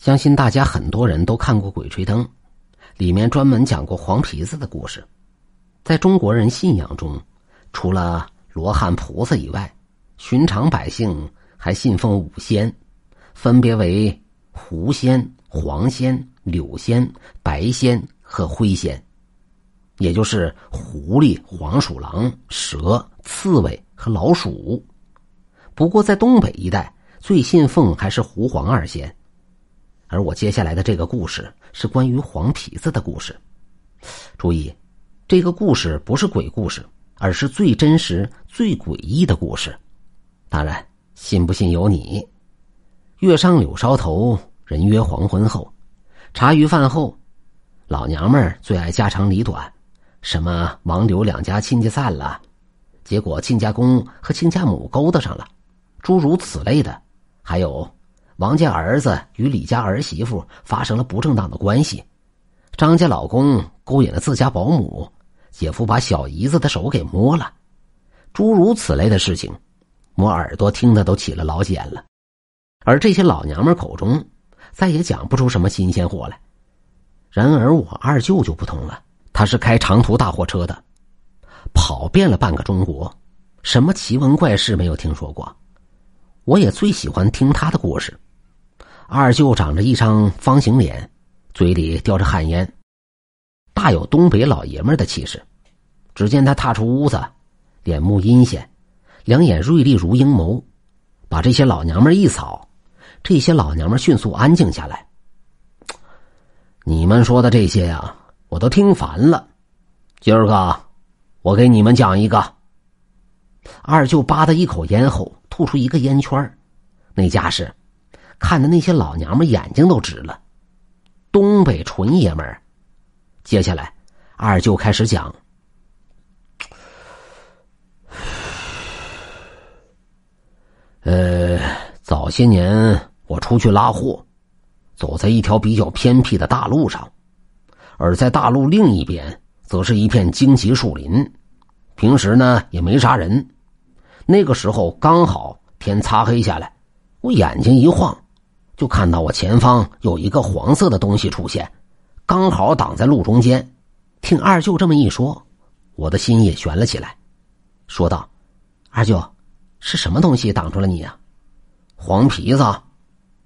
相信大家很多人都看过《鬼吹灯》，里面专门讲过黄皮子的故事。在中国人信仰中，除了罗汉菩萨以外，寻常百姓还信奉五仙，分别为狐仙、黄仙、柳仙、白仙和灰仙，也就是狐狸、黄鼠狼、蛇、刺猬和老鼠。不过，在东北一带，最信奉还是狐黄二仙。而我接下来的这个故事是关于黄皮子的故事。注意，这个故事不是鬼故事，而是最真实、最诡异的故事。当然，信不信由你。月上柳梢头，人约黄昏后。茶余饭后，老娘们最爱家长里短，什么王刘两家亲戚散了，结果亲家公和亲家母勾搭上了，诸如此类的，还有。王家儿子与李家儿媳妇发生了不正当的关系，张家老公勾引了自家保姆，姐夫把小姨子的手给摸了，诸如此类的事情，摸耳朵听的都起了老茧了。而这些老娘们口中，再也讲不出什么新鲜货来。然而我二舅就不同了，他是开长途大货车的，跑遍了半个中国，什么奇闻怪事没有听说过。我也最喜欢听他的故事。二舅长着一张方形脸，嘴里叼着旱烟，大有东北老爷们的气势。只见他踏出屋子，脸目阴险，两眼锐利如鹰眸，把这些老娘们一扫，这些老娘们迅速安静下来。你们说的这些呀，我都听烦了。今儿个，我给你们讲一个。二舅扒的一口烟后，吐出一个烟圈那架势。看的那些老娘们眼睛都直了，东北纯爷们儿。接下来，二舅开始讲。呃，早些年我出去拉货，走在一条比较偏僻的大路上，而在大路另一边，则是一片荆棘树林。平时呢也没啥人。那个时候刚好天擦黑下来，我眼睛一晃。就看到我前方有一个黄色的东西出现，刚好挡在路中间。听二舅这么一说，我的心也悬了起来，说道：“二舅，是什么东西挡住了你呀？”黄皮子，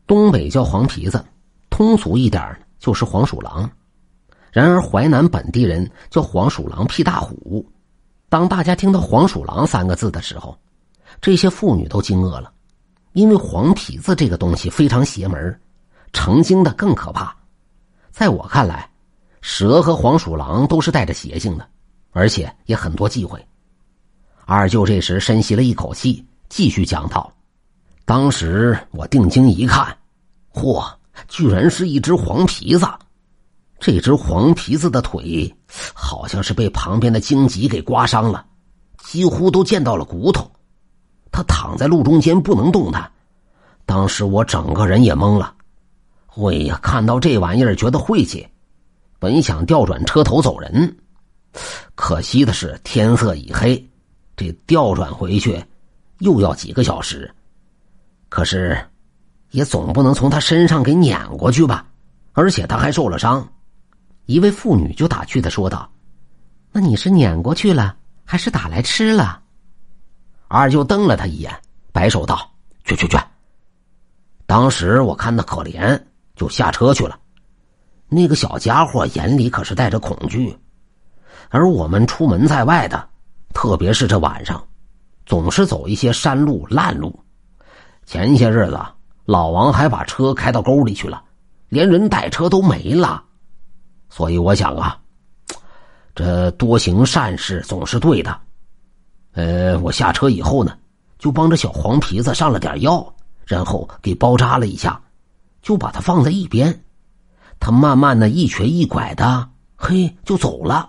东北叫黄皮子，通俗一点就是黄鼠狼。然而淮南本地人叫黄鼠狼屁大虎。当大家听到“黄鼠狼”三个字的时候，这些妇女都惊愕了。因为黄皮子这个东西非常邪门，成精的更可怕。在我看来，蛇和黄鼠狼都是带着邪性的，而且也很多忌讳。二舅这时深吸了一口气，继续讲道：“当时我定睛一看，嚯，居然是一只黄皮子！这只黄皮子的腿好像是被旁边的荆棘给刮伤了，几乎都见到了骨头。”他躺在路中间不能动弹，当时我整个人也懵了。喂呀，看到这玩意儿觉得晦气，本想调转车头走人，可惜的是天色已黑，这调转回去又要几个小时。可是，也总不能从他身上给撵过去吧？而且他还受了伤。一位妇女就打趣的说道：“那你是撵过去了，还是打来吃了？”二舅瞪了他一眼，摆手道：“去去去！”当时我看他可怜，就下车去了。那个小家伙眼里可是带着恐惧，而我们出门在外的，特别是这晚上，总是走一些山路烂路。前些日子，老王还把车开到沟里去了，连人带车都没了。所以我想啊，这多行善事总是对的。呃，我下车以后呢，就帮着小黄皮子上了点药，然后给包扎了一下，就把他放在一边。他慢慢的一瘸一拐的，嘿，就走了。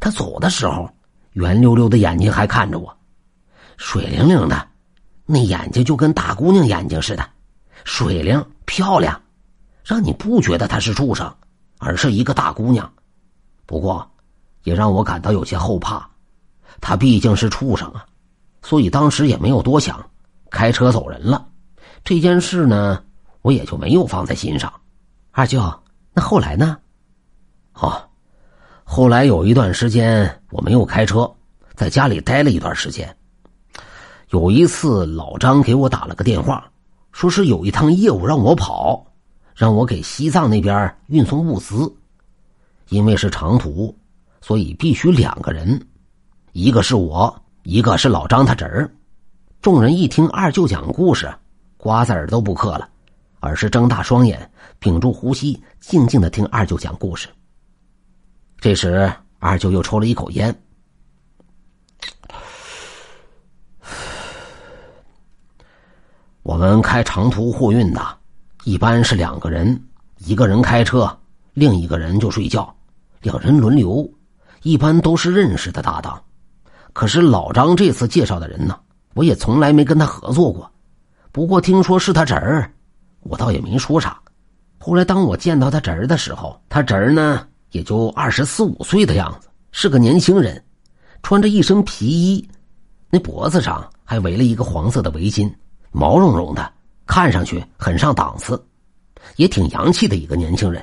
他走的时候，圆溜溜的眼睛还看着我，水灵灵的，那眼睛就跟大姑娘眼睛似的，水灵漂亮，让你不觉得她是畜生，而是一个大姑娘。不过，也让我感到有些后怕。他毕竟是畜生啊，所以当时也没有多想，开车走人了。这件事呢，我也就没有放在心上。二舅，那后来呢？哦，后来有一段时间我没有开车，在家里待了一段时间。有一次，老张给我打了个电话，说是有一趟业务让我跑，让我给西藏那边运送物资。因为是长途，所以必须两个人，一个是我，一个是老张他侄儿。众人一听二舅讲故事，瓜子儿都不嗑了，而是睁大双眼，屏住呼吸，静静的听二舅讲故事。这时，二舅又抽了一口烟。我们开长途货运的，一般是两个人，一个人开车，另一个人就睡觉，两人轮流，一般都是认识的搭档。可是老张这次介绍的人呢，我也从来没跟他合作过。不过听说是他侄儿，我倒也没说啥。后来当我见到他侄儿的时候，他侄儿呢也就二十四五岁的样子，是个年轻人，穿着一身皮衣，那脖子上还围了一个黄色的围巾。毛茸茸的，看上去很上档次，也挺洋气的一个年轻人。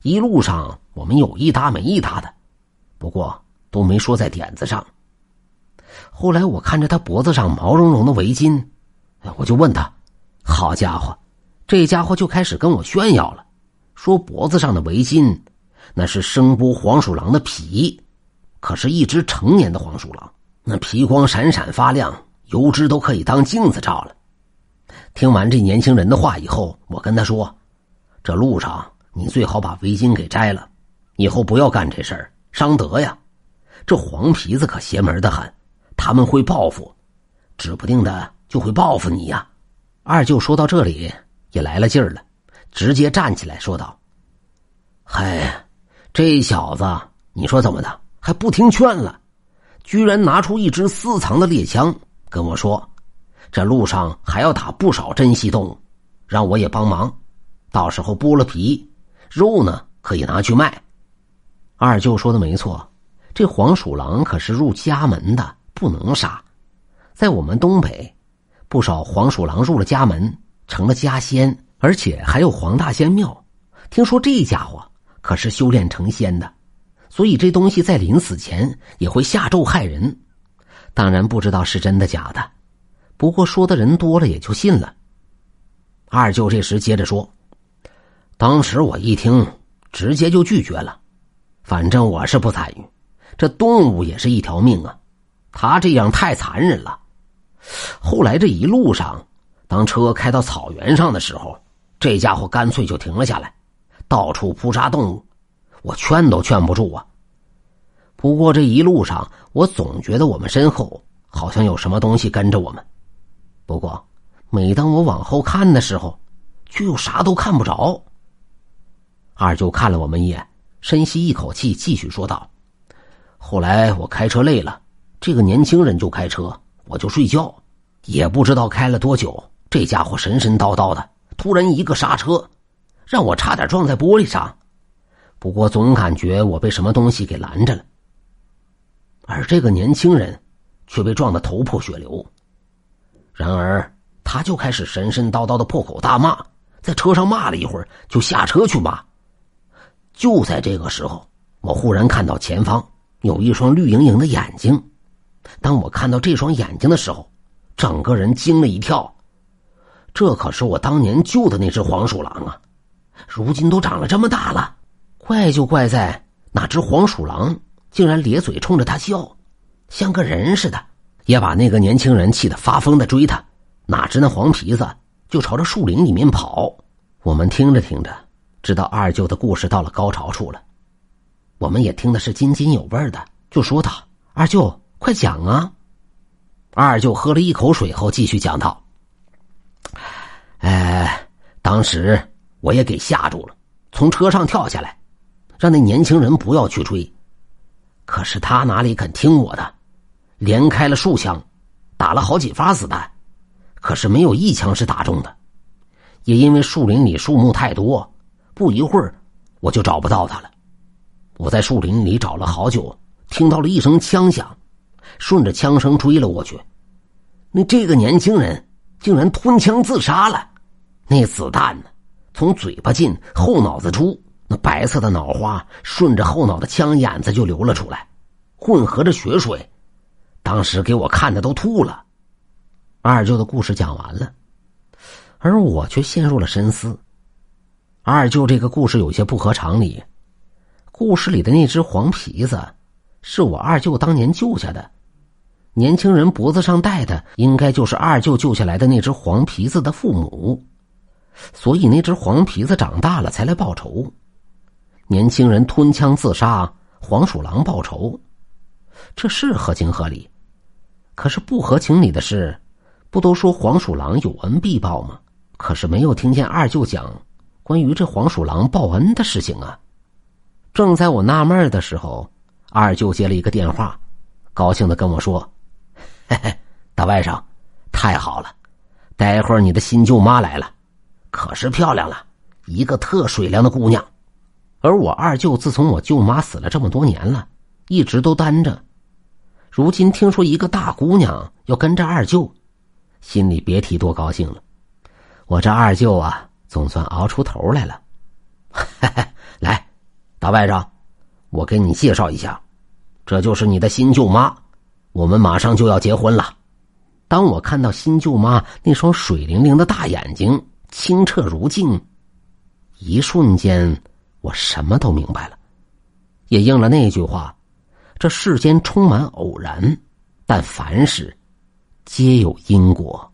一路上我们有一搭没一搭的，不过都没说在点子上。后来我看着他脖子上毛茸茸的围巾，我就问他：“好家伙，这家伙就开始跟我炫耀了，说脖子上的围巾那是声波黄鼠狼的皮，可是，一只成年的黄鼠狼，那皮光闪闪发亮，油脂都可以当镜子照了。”听完这年轻人的话以后，我跟他说：“这路上你最好把围巾给摘了，以后不要干这事儿，伤德呀。这黄皮子可邪门的很，他们会报复，指不定的就会报复你呀。”二舅说到这里也来了劲儿了，直接站起来说道：“嗨，这小子，你说怎么的？还不听劝了？居然拿出一支私藏的猎枪跟我说。”这路上还要打不少珍稀动物，让我也帮忙。到时候剥了皮，肉呢可以拿去卖。二舅说的没错，这黄鼠狼可是入家门的，不能杀。在我们东北，不少黄鼠狼入了家门，成了家仙，而且还有黄大仙庙。听说这家伙可是修炼成仙的，所以这东西在临死前也会下咒害人。当然不知道是真的假的。不过说的人多了，也就信了。二舅这时接着说：“当时我一听，直接就拒绝了。反正我是不参与，这动物也是一条命啊，他这样太残忍了。后来这一路上，当车开到草原上的时候，这家伙干脆就停了下来，到处扑杀动物，我劝都劝不住啊。不过这一路上，我总觉得我们身后好像有什么东西跟着我们。”不过，每当我往后看的时候，却又啥都看不着。二舅看了我们一眼，深吸一口气，继续说道：“后来我开车累了，这个年轻人就开车，我就睡觉，也不知道开了多久，这家伙神神叨叨的，突然一个刹车，让我差点撞在玻璃上。不过总感觉我被什么东西给拦着了，而这个年轻人却被撞得头破血流。”然而，他就开始神神叨叨的破口大骂，在车上骂了一会儿，就下车去骂。就在这个时候，我忽然看到前方有一双绿莹莹的眼睛。当我看到这双眼睛的时候，整个人惊了一跳。这可是我当年救的那只黄鼠狼啊！如今都长了这么大了，怪就怪在那只黄鼠狼竟然咧嘴冲着他笑，像个人似的。也把那个年轻人气得发疯的追他，哪知那黄皮子就朝着树林里面跑。我们听着听着，知道二舅的故事到了高潮处了，我们也听的是津津有味的，就说道：“二舅，快讲啊！”二舅喝了一口水后，继续讲道：“哎，当时我也给吓住了，从车上跳下来，让那年轻人不要去追，可是他哪里肯听我的？”连开了数枪，打了好几发子弹，可是没有一枪是打中的。也因为树林里树木太多，不一会儿我就找不到他了。我在树林里找了好久，听到了一声枪响，顺着枪声追了过去。那这个年轻人竟然吞枪自杀了，那子弹呢从嘴巴进，后脑子出，那白色的脑花顺着后脑的枪眼子就流了出来，混合着血水，当时给我看的都吐了。二舅的故事讲完了，而我却陷入了深思。二舅这个故事有些不合常理，故事里的那只黄皮子，是我二舅当年救下的。年轻人脖子上戴的，应该就是二舅救下来的那只黄皮子的父母，所以那只黄皮子长大了才来报仇。年轻人吞枪自杀，黄鼠狼报仇，这是合情合理。可是不合情理的是，不都说黄鼠狼有恩必报吗？可是没有听见二舅讲关于这黄鼠狼报恩的事情啊。正在我纳闷的时候，二舅接了一个电话，高兴的跟我说。嘿嘿，大外甥，太好了！待会儿你的新舅妈来了，可是漂亮了，一个特水灵的姑娘。而我二舅自从我舅妈死了这么多年了，一直都单着。如今听说一个大姑娘要跟着二舅，心里别提多高兴了。我这二舅啊，总算熬出头来了。嘿嘿，来，大外甥，我给你介绍一下，这就是你的新舅妈。我们马上就要结婚了。当我看到新舅妈那双水灵灵的大眼睛，清澈如镜，一瞬间，我什么都明白了，也应了那句话：这世间充满偶然，但凡事皆有因果。